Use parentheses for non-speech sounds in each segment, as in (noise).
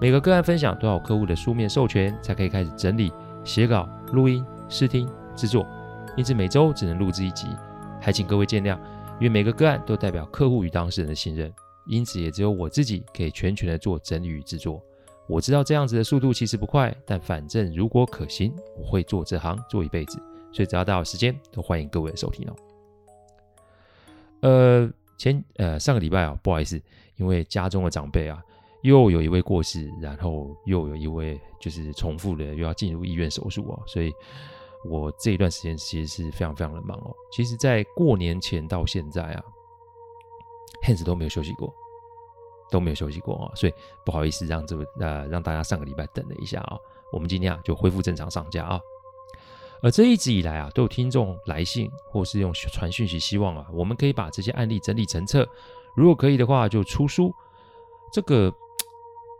每个个案分享都要有客户的书面授权，才可以开始整理、写稿、录音、试听、制作，因此每周只能录制一集，还请各位见谅。因为每个个案都代表客户与当事人的信任，因此也只有我自己可以全权的做整理与制作。我知道这样子的速度其实不快，但反正如果可行，我会做这行做一辈子。所以只要大家有时间，都欢迎各位的收听哦。呃，前呃上个礼拜啊，不好意思，因为家中的长辈啊。又有一位过世，然后又有一位就是重复的又要进入医院手术哦，所以我这一段时间其实是非常非常的忙哦。其实，在过年前到现在啊，Hans 都没有休息过，都没有休息过啊，所以不好意思让这个呃让大家上个礼拜等了一下啊。我们今天啊就恢复正常上架啊。而这一直以来啊，都有听众来信或是用传讯息，希望啊我们可以把这些案例整理成册，如果可以的话就出书，这个。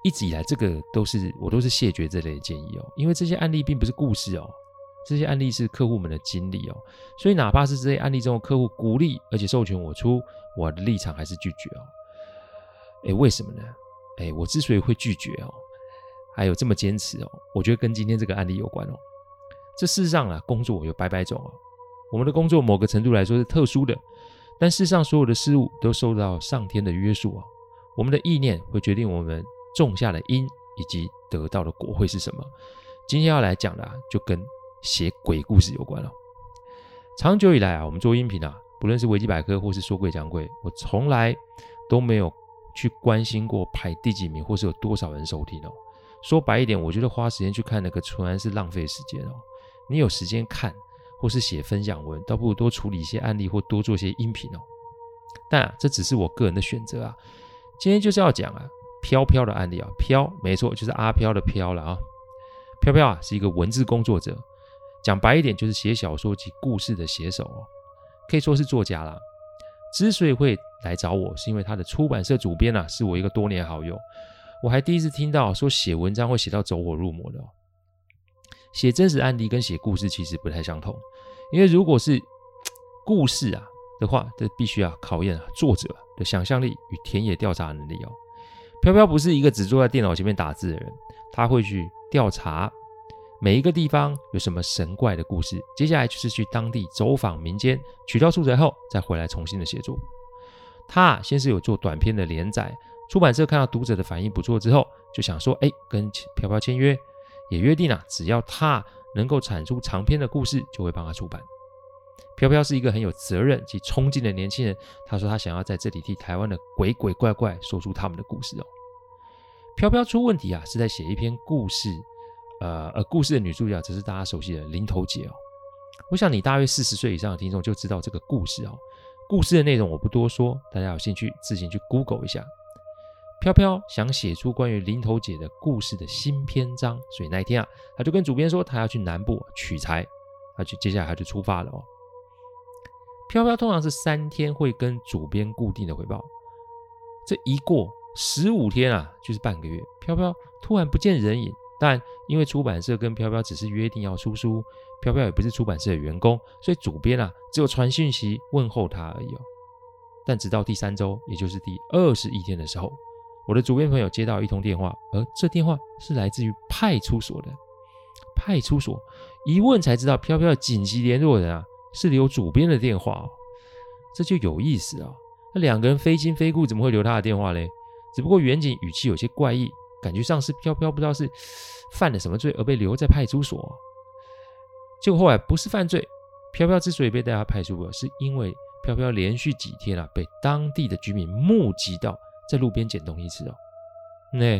一直以来，这个都是我都是谢绝这类的建议哦，因为这些案例并不是故事哦，这些案例是客户们的经历哦，所以哪怕是这些案例中的客户鼓励而且授权我出，我的立场还是拒绝哦。诶，为什么呢？诶，我之所以会拒绝哦，还有这么坚持哦，我觉得跟今天这个案例有关哦。这世上啊，工作有百百种哦，我们的工作某个程度来说是特殊的，但世上所有的事物都受到上天的约束哦，我们的意念会决定我们。种下的因以及得到的果会是什么？今天要来讲的啊，就跟写鬼故事有关了。长久以来啊，我们做音频啊，不论是维基百科或是说诡讲鬼，我从来都没有去关心过排第几名或是有多少人收听哦。说白一点，我觉得花时间去看那个纯然是浪费时间哦。你有时间看或是写分享文，倒不如多处理一些案例或多做些音频哦。但啊，这只是我个人的选择啊。今天就是要讲啊。飘飘的案例啊，飘没错，就是阿飘的飘了啊。飘飘啊，是一个文字工作者，讲白一点就是写小说及故事的写手哦，可以说是作家啦。之所以会来找我，是因为他的出版社主编啊，是我一个多年好友。我还第一次听到说写文章会写到走火入魔的哦。写真实案例跟写故事其实不太相同，因为如果是故事啊的话，这必须要考验作者的想象力与田野调查能力哦。飘飘不是一个只坐在电脑前面打字的人，他会去调查每一个地方有什么神怪的故事，接下来就是去当地走访民间，取到素材后再回来重新的写作。他先是有做短篇的连载，出版社看到读者的反应不错之后，就想说，哎，跟飘飘签约，也约定了，只要他能够产出长篇的故事，就会帮他出版。飘飘是一个很有责任及冲劲的年轻人。他说他想要在这里替台湾的鬼鬼怪怪说出他们的故事哦。飘飘出问题啊，是在写一篇故事，呃，而故事的女主角则是大家熟悉的林投姐哦。我想你大约四十岁以上的听众就知道这个故事哦。故事的内容我不多说，大家有兴趣自行去 Google 一下。飘飘想写出关于林投姐的故事的新篇章，所以那一天啊，他就跟主编说他要去南部取材，他就接下来他就出发了哦。飘飘通常是三天会跟主编固定的回报，这一过十五天啊，就是半个月。飘飘突然不见人影，但因为出版社跟飘飘只是约定要出书，飘飘也不是出版社的员工，所以主编啊只有传讯息问候他而已哦。但直到第三周，也就是第二十一天的时候，我的主编朋友接到一通电话，而这电话是来自于派出所的。派出所一问才知道，飘飘的紧急联络人啊。是留主编的电话哦，这就有意思啊。那两个人非亲非故，怎么会留他的电话嘞？只不过远景语气有些怪异，感觉上是飘飘不知道是犯了什么罪而被留在派出所。结果后来不是犯罪，飘飘之所以被带到派出所，是因为飘飘连续几天啊被当地的居民目击到在路边捡东西吃哦。那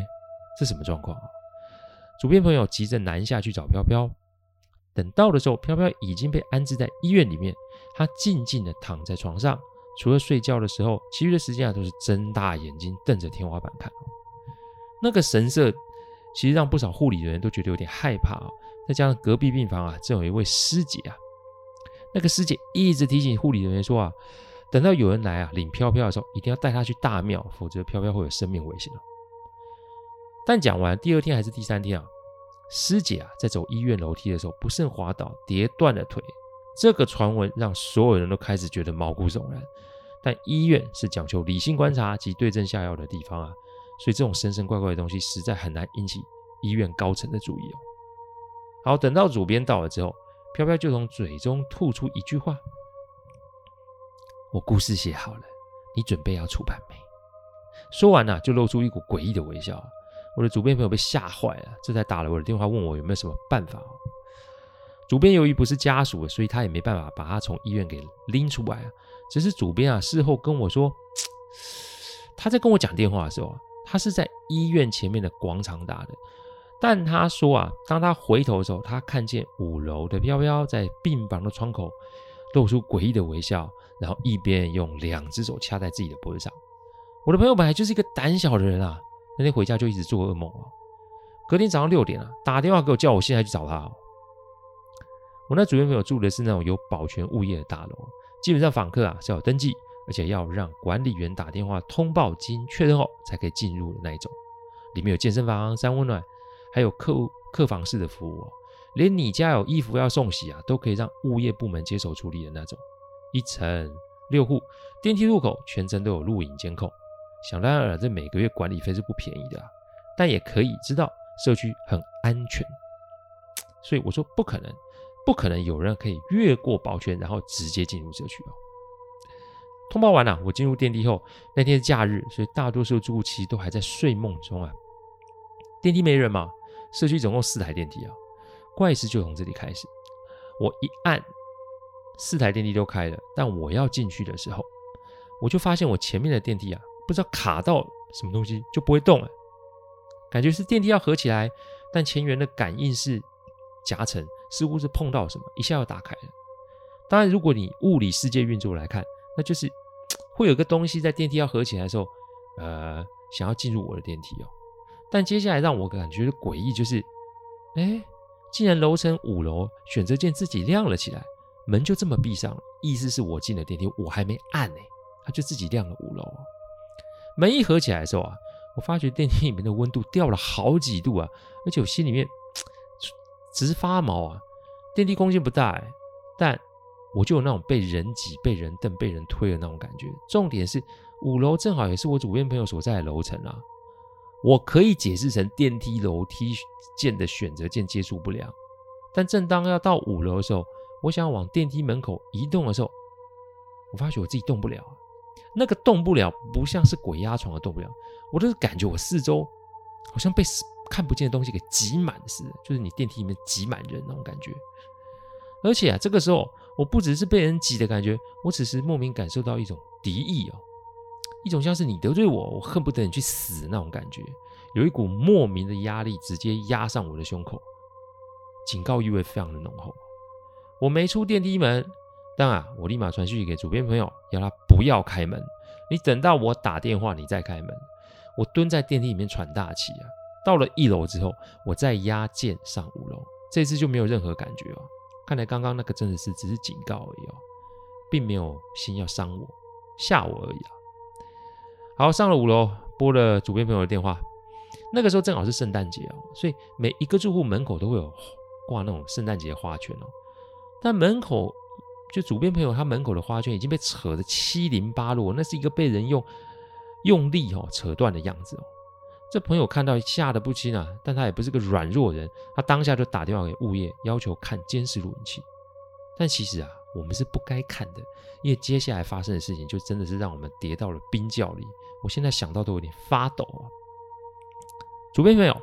这什么状况啊？主编朋友急着南下去找飘飘。等到的时候，飘飘已经被安置在医院里面。他静静地躺在床上，除了睡觉的时候，其余的时间啊都是睁大眼睛瞪着天花板看。那个神色其实让不少护理人员都觉得有点害怕啊。再加上隔壁病房啊，正有一位师姐啊，那个师姐一直提醒护理人员说啊，等到有人来啊领飘飘的时候，一定要带他去大庙，否则飘飘会有生命危险哦。但讲完第二天还是第三天啊，师姐啊在走医院楼梯的时候不慎滑倒，跌断了腿。这个传闻让所有人都开始觉得毛骨悚然。但医院是讲求理性观察及对症下药的地方啊，所以这种神神怪怪的东西实在很难引起医院高层的注意哦。好，等到主编到了之后，飘飘就从嘴中吐出一句话：“我故事写好了，你准备要出版没？”说完呢、就露出一股诡异的微笑。我的主编朋友被吓坏了，这才打了我的电话问我有没有什么办法。主编由于不是家属，所以他也没办法把他从医院给拎出来啊。只是主编啊，事后跟我说，他在跟我讲电话的时候啊，他是在医院前面的广场打的。但他说啊，当他回头的时候，他看见五楼的飘飘在病房的窗口露出诡异的微笑，然后一边用两只手掐在自己的脖子上。我的朋友本来就是一个胆小的人啊，那天回家就一直做噩梦啊。隔天早上六点啊，打电话给我，叫我现在去找他。我那主编朋友住的是那种有保全物业的大楼。基本上访客啊是要登记，而且要让管理员打电话通报，经确认后才可以进入的那一种。里面有健身房、三温暖，还有客客房式的服务哦。连你家有衣服要送洗啊，都可以让物业部门接手处理的那种。一层六户，电梯入口全程都有录影监控。想当然了，这每个月管理费是不便宜的啊，但也可以知道社区很安全。所以我说不可能。不可能有人可以越过保全，然后直接进入社区哦。通报完了，我进入电梯后，那天是假日，所以大多数住户其实都还在睡梦中啊。电梯没人嘛，社区总共四台电梯啊，怪事就从这里开始。我一按，四台电梯都开了，但我要进去的时候，我就发现我前面的电梯啊，不知道卡到什么东西就不会动了，感觉是电梯要合起来，但前缘的感应是夹层。似乎是碰到什么，一下要打开了。当然，如果你物理世界运作来看，那就是 (tsk) 会有个东西在电梯要合起来的时候，呃，想要进入我的电梯哦。但接下来让我感觉诡异就是，哎，竟然楼层五楼选择键自己亮了起来，门就这么闭上了。意思是我进了电梯，我还没按呢，它就自己亮了五楼。门一合起来的时候啊，我发觉电梯里面的温度掉了好几度啊，而且我心里面。只是发毛啊！电梯空间不大哎，但我就有那种被人挤、被人蹬、被人推的那种感觉。重点是五楼正好也是我主编朋友所在的楼层啊，我可以解释成电梯楼梯键的选择键接触不良。但正当要到五楼的时候，我想往电梯门口移动的时候，我发觉我自己动不了。那个动不了，不像是鬼压床的动不了，我都是感觉我四周好像被看不见的东西给挤满似的，就是你电梯里面挤满人那种感觉。而且啊，这个时候我不只是被人挤的感觉，我只是莫名感受到一种敌意哦，一种像是你得罪我，我恨不得你去死那种感觉。有一股莫名的压力直接压上我的胸口，警告意味非常的浓厚。我没出电梯门，但啊，我立马传讯给主编朋友，要他不要开门。你等到我打电话，你再开门。我蹲在电梯里面喘大气啊。到了一楼之后，我再压键上五楼，这次就没有任何感觉哦。看来刚刚那个真的是只是警告而已哦，并没有心要伤我、吓我而已啊。好，上了五楼，拨了主编朋友的电话。那个时候正好是圣诞节哦，所以每一个住户门口都会有挂那种圣诞节花圈哦。但门口就主编朋友他门口的花圈已经被扯得七零八落，那是一个被人用用力哦扯断的样子哦。这朋友看到吓得不轻啊，但他也不是个软弱人，他当下就打电话给物业，要求看监视录影器。但其实啊，我们是不该看的，因为接下来发生的事情就真的是让我们跌到了冰窖里。我现在想到都有点发抖啊。主编朋友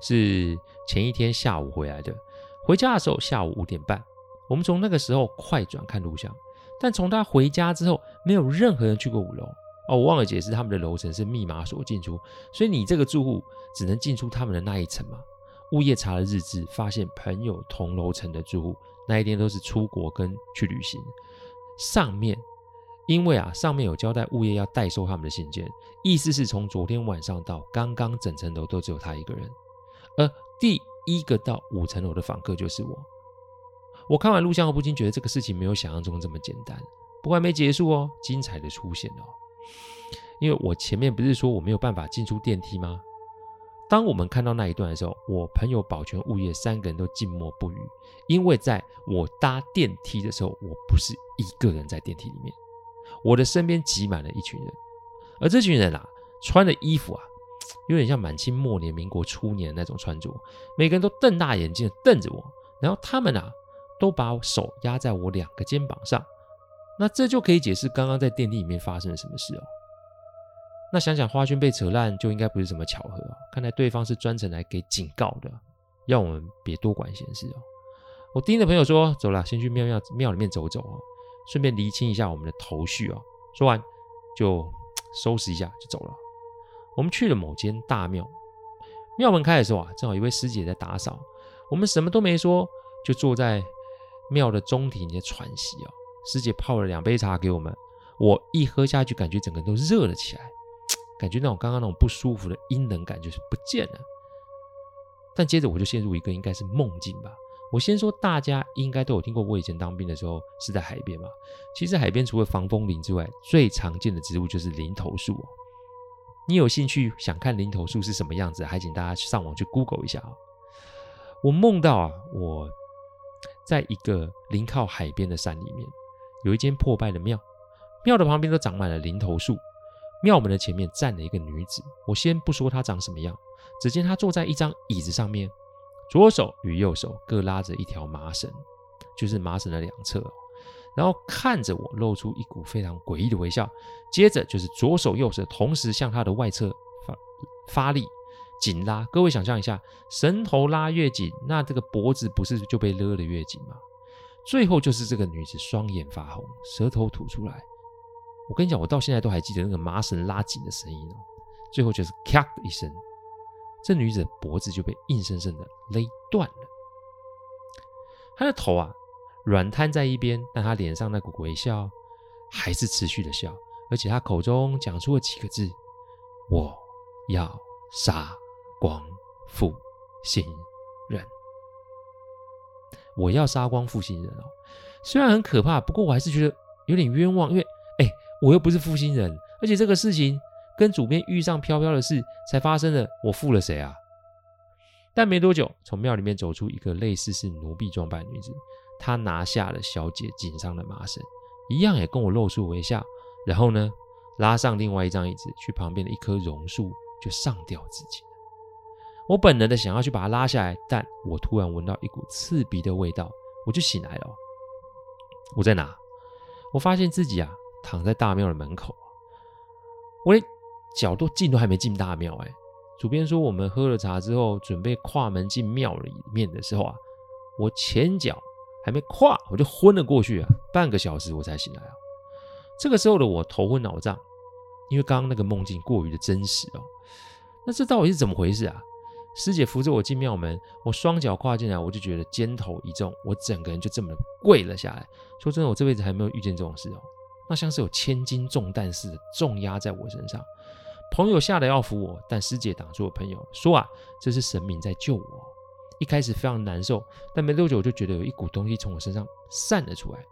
是前一天下午回来的，回家的时候下午五点半，我们从那个时候快转看录像，但从他回家之后，没有任何人去过五楼。哦，我忘了解释，他们的楼层是密码锁进出，所以你这个住户只能进出他们的那一层嘛。物业查了日志，发现朋友同楼层的住户那一天都是出国跟去旅行。上面因为啊，上面有交代物业要代收他们的信件，意思是从昨天晚上到刚刚整层楼都只有他一个人。而第一个到五层楼的访客就是我。我看完录像后，不禁觉得这个事情没有想象中这么简单。不过还没结束哦，精彩的出现哦！因为我前面不是说我没有办法进出电梯吗？当我们看到那一段的时候，我朋友保全物业三个人都静默不语，因为在我搭电梯的时候，我不是一个人在电梯里面，我的身边挤满了一群人，而这群人啊，穿的衣服啊，有点像满清末年、民国初年的那种穿着，每个人都瞪大眼睛瞪着我，然后他们啊，都把手压在我两个肩膀上，那这就可以解释刚刚在电梯里面发生了什么事哦。那想想花圈被扯烂，就应该不是什么巧合哦。看来对方是专程来给警告的，要我们别多管闲事哦。我盯着朋友说：“走了，先去庙庙庙里面走走哦，顺便厘清一下我们的头绪哦。”说完就收拾一下就走了。我们去了某间大庙，庙门开的时候啊，正好一位师姐在打扫。我们什么都没说，就坐在庙的中庭在喘息哦。师姐泡了两杯茶给我们，我一喝下去，感觉整个人都热了起来。(tsk) 感觉那种刚刚那种不舒服的阴冷感就是不见了，但接着我就陷入一个应该是梦境吧。我先说，大家应该都有听过，我以前当兵的时候是在海边嘛。其实海边除了防风林之外，最常见的植物就是林投树哦。你有兴趣想看林投树是什么样子，还请大家上网去 Google 一下啊。我梦到啊，我在一个临靠海边的山里面，有一间破败的庙，庙的旁边都长满了林头树。庙门的前面站了一个女子，我先不说她长什么样，只见她坐在一张椅子上面，左手与右手各拉着一条麻绳，就是麻绳的两侧，然后看着我，露出一股非常诡异的微笑。接着就是左手右手同时向她的外侧发发力紧拉，各位想象一下，绳头拉越紧，那这个脖子不是就被勒得越紧吗？最后就是这个女子双眼发红，舌头吐出来。我跟你讲，我到现在都还记得那个麻绳拉紧的声音哦。最后就是咔的一声，这女子的脖子就被硬生生的勒断了。她的头啊软瘫在一边，但她脸上那股微笑还是持续的笑，而且她口中讲出了几个字：“我要杀光复心人，我要杀光负心人哦。”虽然很可怕，不过我还是觉得有点冤枉，因为哎。我又不是负心人，而且这个事情跟主编遇上飘飘的事才发生的，我负了谁啊？但没多久，从庙里面走出一个类似是奴婢装扮女子，她拿下了小姐颈上的麻绳，一样也跟我露出微笑，然后呢，拉上另外一张椅子，去旁边的一棵榕树就上吊自尽。我本能的想要去把它拉下来，但我突然闻到一股刺鼻的味道，我就醒来了。我在哪？我发现自己啊。躺在大庙的门口，我连脚都进都还没进大庙哎。主编说，我们喝了茶之后，准备跨门进庙里面的时候啊，我前脚还没跨，我就昏了过去啊，半个小时我才醒来啊。这个时候的我头昏脑胀，因为刚刚那个梦境过于的真实哦。那这到底是怎么回事啊？师姐扶着我进庙门，我双脚跨进来，我就觉得肩头一重，我整个人就这么跪了下来。说真的，我这辈子还没有遇见这种事哦。那像是有千斤重担似的重压在我身上，朋友吓得要扶我，但师姐挡住了朋友，说啊，这是神明在救我。一开始非常难受，但没多久我就觉得有一股东西从我身上散了出来，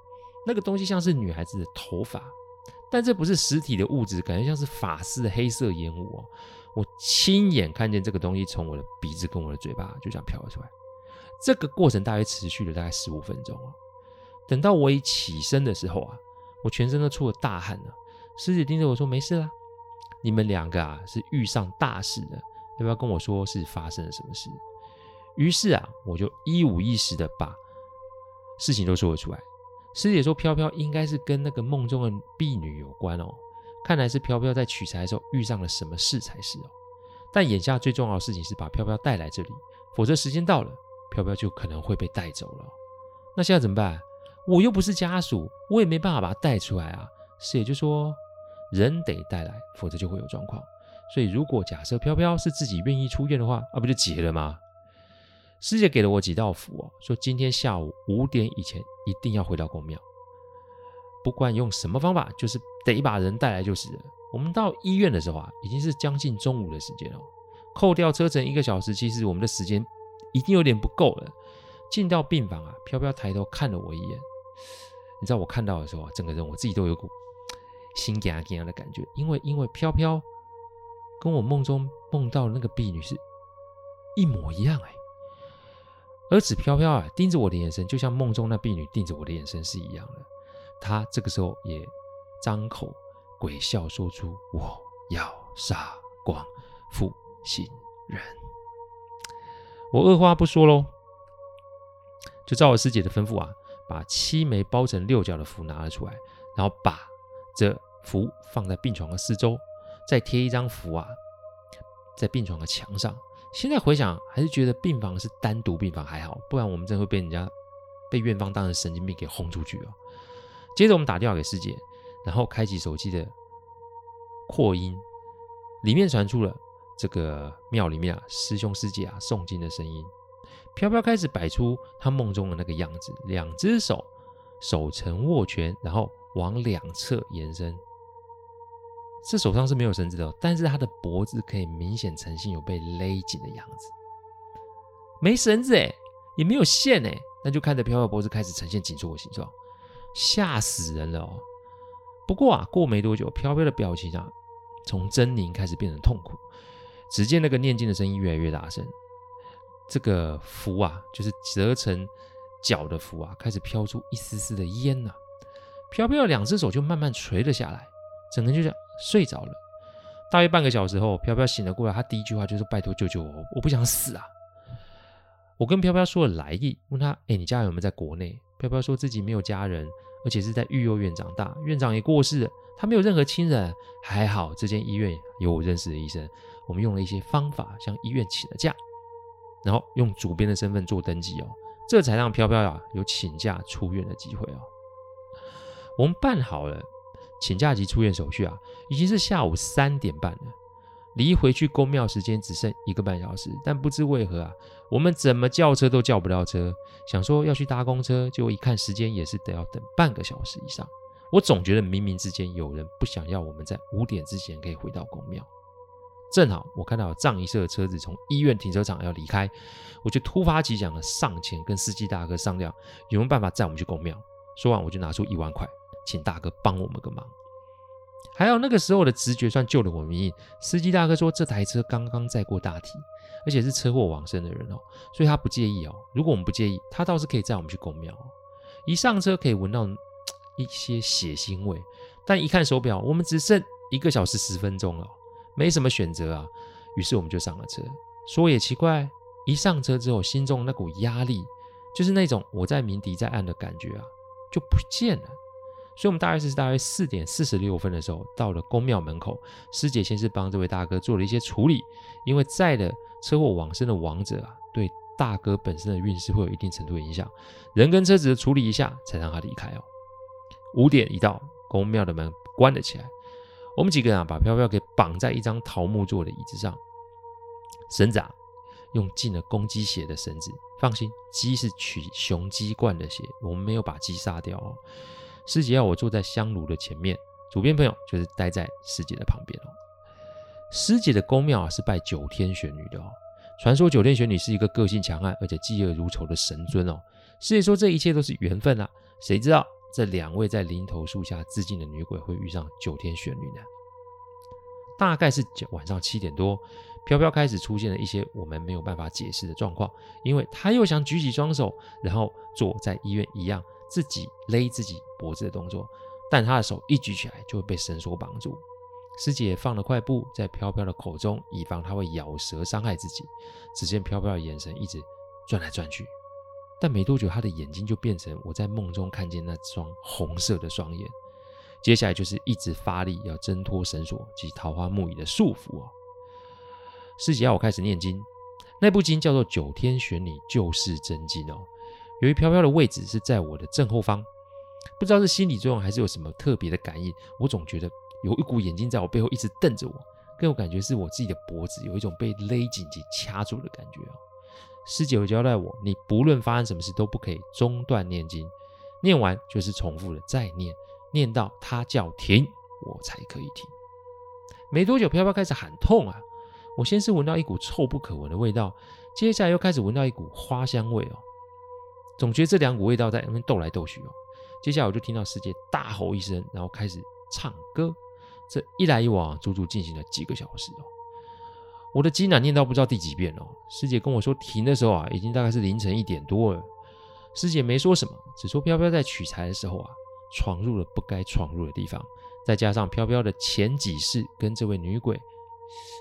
那个东西像是女孩子的头发，但这不是实体的物质，感觉像是发丝的黑色烟雾哦。我亲眼看见这个东西从我的鼻子跟我的嘴巴就这样飘了出来，这个过程大约持续了大概十五分钟哦。等到我一起身的时候啊。我全身都出了大汗了，师姐盯着我说：“没事啦，你们两个啊是遇上大事了，要不要跟我说是发生了什么事？”于是啊，我就一五一十的把事情都说了出来。师姐说：“飘飘应该是跟那个梦中的婢女有关哦，看来是飘飘在取材的时候遇上了什么事才是哦。但眼下最重要的事情是把飘飘带来这里，否则时间到了，飘飘就可能会被带走了。那现在怎么办？”我又不是家属，我也没办法把他带出来啊。师姐就说，人得带来，否则就会有状况。所以如果假设飘飘是自己愿意出院的话，啊，不就结了吗？师姐给了我几道符哦，说今天下午五点以前一定要回到公庙，不管用什么方法，就是得把人带来就是了。我们到医院的时候啊，已经是将近中午的时间了。扣掉车程一个小时，其实我们的时间已经有点不够了。进到病房啊，飘飘抬头看了我一眼，你知道我看到的时候啊，整个人我自己都有股心惊惊的感觉，因为因为飘飘跟我梦中梦到的那个婢女是一模一样哎，而此飘飘啊盯着我的眼神，就像梦中那婢女盯着我的眼神是一样的。他这个时候也张口鬼笑，说出：“我要杀光负心人。”我二话不说喽。就照我师姐的吩咐啊，把七枚包成六角的符拿了出来，然后把这符放在病床的四周，再贴一张符啊，在病床的墙上。现在回想，还是觉得病房是单独病房还好，不然我们真会被人家被院方当成神经病给轰出去哦。接着我们打电话给师姐，然后开启手机的扩音，里面传出了这个庙里面啊师兄师姐啊诵经的声音。飘飘开始摆出他梦中的那个样子，两只手手成握拳，然后往两侧延伸。这手上是没有绳子的，但是他的脖子可以明显呈现有被勒紧的样子。没绳子哎，也没有线哎，那就看着飘飘脖子开始呈现紧缩的形状，吓死人了哦。不过啊，过没多久，飘飘的表情啊，从狰狞开始变成痛苦。只见那个念经的声音越来越大声。这个符啊，就是折成角的符啊，开始飘出一丝丝的烟呐、飘飘的两只手就慢慢垂了下来，整个人就这样睡着了。大约半个小时后，飘飘醒了过来，他第一句话就是：“拜托救救我，我不想死啊！”我跟飘飘说了来意，问他：“哎，你家人有没有在国内？”飘飘说自己没有家人，而且是在育幼院长大，院长也过世了，他没有任何亲人。还好这间医院有我认识的医生，我们用了一些方法向医院请了假。然后用主编的身份做登记哦，这才让飘飘呀有请假出院的机会哦。我们办好了请假及出院手续啊，已经是下午三点半了，离回去公庙时间只剩一个半小时。但不知为何啊，我们怎么叫车都叫不到车，想说要去搭公车，结果一看时间也是得要等半个小时以上。我总觉得冥冥之间有人不想要我们在五点之前可以回到公庙。正好我看到藏一社的车子从医院停车场要离开，我就突发奇想的上前跟司机大哥商量有没有办法载我们去公庙。说完我就拿出一万块，请大哥帮我们个忙。还好那个时候的直觉算救了我一命。司机大哥说这台车刚刚载过大体，而且是车祸往生的人哦，所以他不介意哦。如果我们不介意，他倒是可以载我们去公庙。一上车可以闻到一些血腥味，但一看手表，我们只剩一个小时十分钟了。没什么选择啊，于是我们就上了车。说也奇怪，一上车之后，心中那股压力，就是那种我在明敌在暗的感觉啊，就不见了。所以，我们大概是大约四点四十六分的时候到了宫庙门口。师姐先是帮这位大哥做了一些处理，因为在的车祸往生的亡者啊，对大哥本身的运势会有一定程度的影响。人跟车子的处理一下，才让他离开哦。五点一到，宫庙的门关了起来。我们几个人啊，把飘飘给绑在一张桃木做的椅子上，绳子啊，用进了公鸡血的绳子。放心，鸡是取雄鸡冠的血，我们没有把鸡杀掉哦。师姐要我坐在香炉的前面，主编朋友就是待在师姐的旁边哦。师姐的宫庙啊，是拜九天玄女的哦。传说九天玄女是一个个性强悍而且嫉恶如仇的神尊哦。师姐说这一切都是缘分啊，谁知道？这两位在林头树下自尽的女鬼会遇上九天玄女呢？大概是晚上七点多，飘飘开始出现了一些我们没有办法解释的状况，因为他又想举起双手，然后坐在医院一样自己勒自己脖子的动作，但他的手一举起来就会被绳索绑住。师姐放了块布在飘飘的口中，以防他会咬舌伤害自己。只见飘飘的眼神一直转来转去。但没多久，他的眼睛就变成我在梦中看见那双红色的双眼。接下来就是一直发力要挣脱绳索及桃花木椅的束缚哦。师姐要我开始念经，那部经叫做《九天玄女救世真经》哦。由于飘飘的位置是在我的正后方，不知道是心理作用还是有什么特别的感应，我总觉得有一股眼睛在我背后一直瞪着我，更有感觉是我自己的脖子有一种被勒紧及掐住的感觉哦。师姐有交代我，你不论发生什么事都不可以中断念经，念完就是重复的再念，念到他叫停，我才可以停。没多久，飘飘开始喊痛啊！我先是闻到一股臭不可闻的味道，接下来又开始闻到一股花香味哦。总觉得这两股味道在那边斗来斗去哦。接下来我就听到师姐大吼一声，然后开始唱歌。这一来一往，足足进行了几个小时哦。我的经啊念到不知道第几遍哦。师姐跟我说停的时候啊，已经大概是凌晨一点多了。师姐没说什么，只说飘飘在取材的时候啊，闯入了不该闯入的地方。再加上飘飘的前几世跟这位女鬼，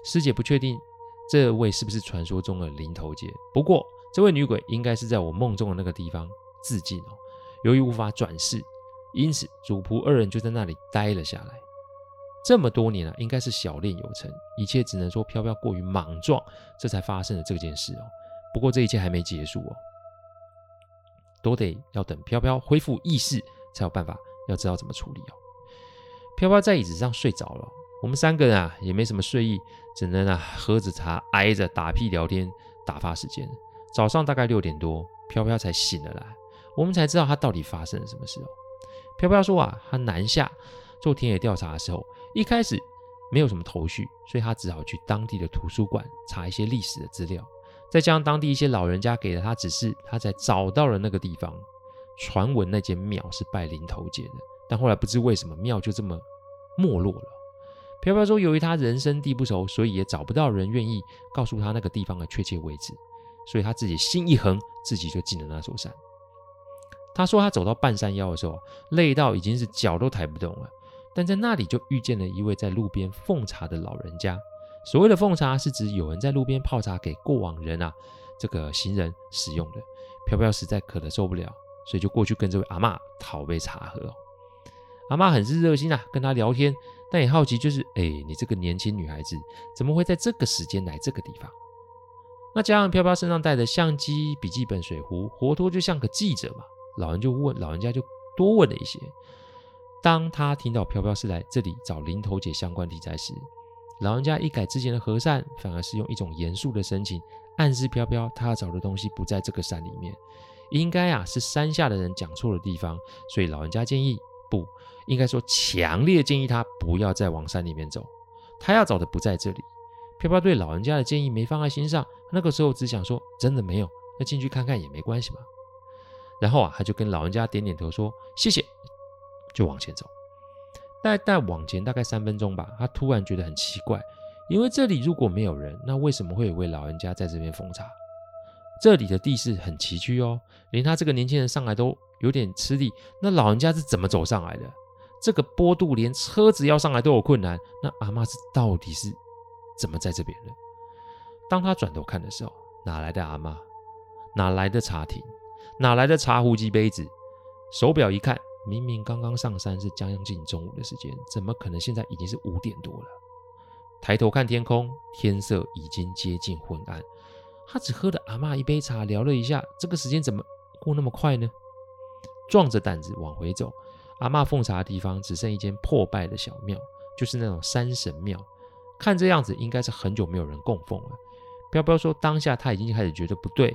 师姐不确定这位是不是传说中的林投姐。不过这位女鬼应该是在我梦中的那个地方自尽哦。由于无法转世，因此主仆二人就在那里待了下来。这么多年啊，应该是小练有成，一切只能说飘飘过于莽撞，这才发生了这件事哦。不过这一切还没结束哦，都得要等飘飘恢复意识才有办法，要知道怎么处理哦。飘飘在椅子上睡着了，我们三个人啊也没什么睡意，只能啊喝着茶，挨着打屁聊天打发时间。早上大概六点多，飘飘才醒了来，我们才知道他到底发生了什么事哦。飘飘说啊，他南下做田野调查的时候。一开始没有什么头绪，所以他只好去当地的图书馆查一些历史的资料，再加上当地一些老人家给了他指示，他才找到了那个地方。传闻那间庙是拜林头姐的，但后来不知为什么庙就这么没落了。飘飘说，由于他人生地不熟，所以也找不到人愿意告诉他那个地方的确切位置，所以他自己心一横，自己就进了那座山。他说他走到半山腰的时候，累到已经是脚都抬不动了。但在那里就遇见了一位在路边奉茶的老人家。所谓的奉茶，是指有人在路边泡茶给过往人啊，这个行人使用的。飘飘实在渴得受不了，所以就过去跟这位阿嬷讨杯茶喝。阿嬷很是热心啊，跟他聊天，但也好奇，就是哎，你这个年轻女孩子怎么会在这个时间来这个地方？那加上飘飘身上带的相机、笔记本、水壶，活脱就像个记者嘛。老人就问，老人家就多问了一些。当他听到飘飘是来这里找林头姐相关题材时，老人家一改之前的和善，反而是用一种严肃的神情暗示飘飘，他要找的东西不在这个山里面，应该啊是山下的人讲错了地方，所以老人家建议，不应该说强烈建议他不要再往山里面走，他要找的不在这里。飘飘对老人家的建议没放在心上，那个时候只想说真的没有，那进去看看也没关系嘛。然后啊，他就跟老人家点点头说谢谢。就往前走，大概往前大概三分钟吧。他突然觉得很奇怪，因为这里如果没有人，那为什么会有位老人家在这边奉茶？这里的地势很崎岖哦，连他这个年轻人上来都有点吃力。那老人家是怎么走上来的？这个坡度连车子要上来都有困难。那阿嬷是到底是怎么在这边的？当他转头看的时候，哪来的阿嬷？哪来的茶亭？哪来的茶壶及杯子？手表一看。明明刚刚上山是将近中午的时间，怎么可能现在已经是五点多了？抬头看天空，天色已经接近昏暗。他只喝了阿嬷一杯茶，聊了一下，这个时间怎么过那么快呢？壮着胆子往回走，阿嬷奉茶的地方只剩一间破败的小庙，就是那种山神庙。看这样子，应该是很久没有人供奉了。飘飘说，当下他已经开始觉得不对，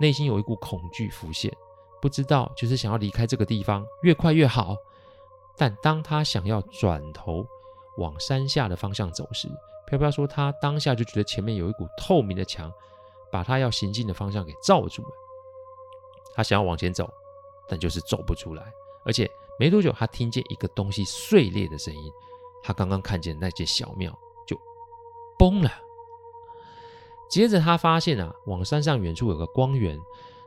内心有一股恐惧浮现。不知道，就是想要离开这个地方，越快越好。但当他想要转头往山下的方向走时，飘飘说他当下就觉得前面有一股透明的墙，把他要行进的方向给罩住了。他想要往前走，但就是走不出来。而且没多久，他听见一个东西碎裂的声音。他刚刚看见那间小庙就崩了。接着他发现啊，往山上远处有个光源。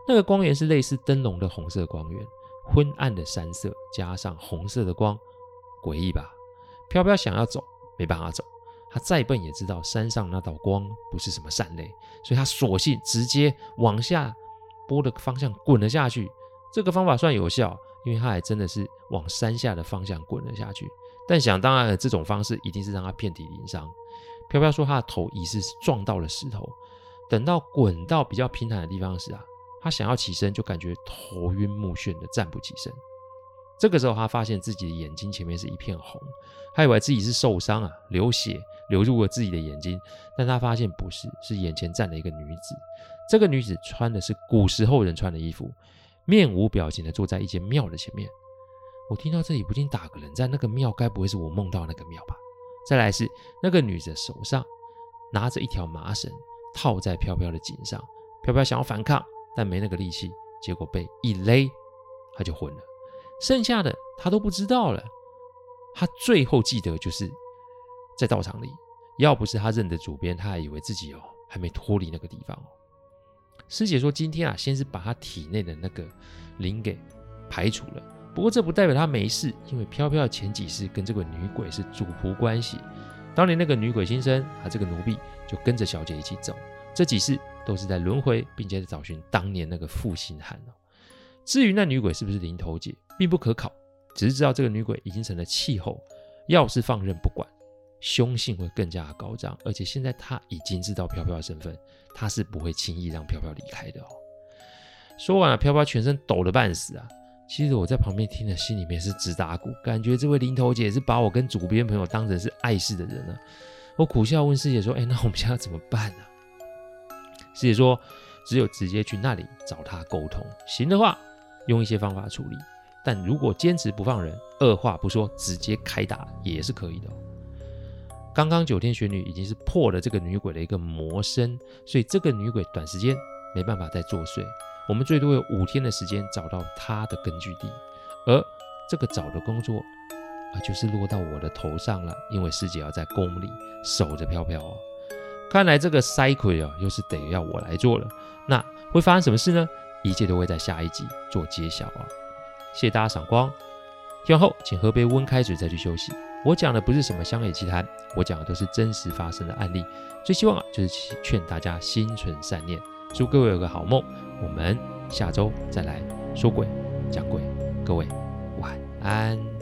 那个光源是类似灯笼的红色光源，昏暗的山色加上红色的光，诡异吧？飘飘想要走，没办法走。他再笨也知道山上那道光不是什么善类，所以他索性直接往下坡的方向滚了下去。这个方法算有效，因为他还真的是往山下的方向滚了下去。但想当然的，这种方式一定是让他遍体鳞伤。飘飘说他的头疑似是撞到了石头，等到滚到比较平坦的地方时啊。他想要起身，就感觉头晕目眩的站不起身。这个时候，他发现自己的眼睛前面是一片红，他以为自己是受伤啊，流血流入了自己的眼睛。但他发现不是，是眼前站了一个女子。这个女子穿的是古时候人穿的衣服，面无表情的坐在一间庙的前面。我听到这里不禁打个冷战，那个庙该不会是我梦到那个庙吧？再来是那个女子手上拿着一条麻绳套在飘飘的颈上，飘飘想要反抗，但没那个力气，结果被一勒，他就昏了。剩下的他都不知道了。他最后记得就是在道场里，要不是他认得主编，他还以为自己哦还没脱离那个地方哦。师姐说今天啊，先是把他体内的那个灵给排除了，不过这不代表他没事，因为飘飘的前几世跟这个女鬼是主仆关系。当年那个女鬼新生，他这个奴婢就跟着小姐一起走，这几世都是在轮回，并且在找寻当年那个负心汉。至于那女鬼是不是林投姐，并不可考。只是知道这个女鬼已经成了气候，要是放任不管，凶性会更加的高涨。而且现在他已经知道飘飘的身份，他是不会轻易让飘飘离开的哦。说完了，飘飘全身抖得半死啊！其实我在旁边听的，心里面是直打鼓，感觉这位林头姐是把我跟主编朋友当成是碍事的人了啊。我苦笑问师姐说：“哎，那我们现在怎么办呢？”师姐说：“只有直接去那里找他沟通，行的话，用一些方法处理。”但如果坚持不放人，二话不说直接开打也是可以的哦。刚刚九天玄女已经是破了这个女鬼的一个魔身，所以这个女鬼短时间没办法再作祟。我们最多有五天的时间找到她的根据地，而这个找的工作啊，就是落到我的头上了，因为师姐要在宫里守着飘飘哦。看来这个塞亏啊，又是得要我来做了。那会发生什么事呢？一切都会在下一集做揭晓啊。谢谢大家赏光，听完后请喝杯温开水再去休息。我讲的不是什么乡野奇谈，我讲的都是真实发生的案例。最希望啊，就是劝大家心存善念，祝各位有个好梦。我们下周再来说鬼讲鬼，各位晚安。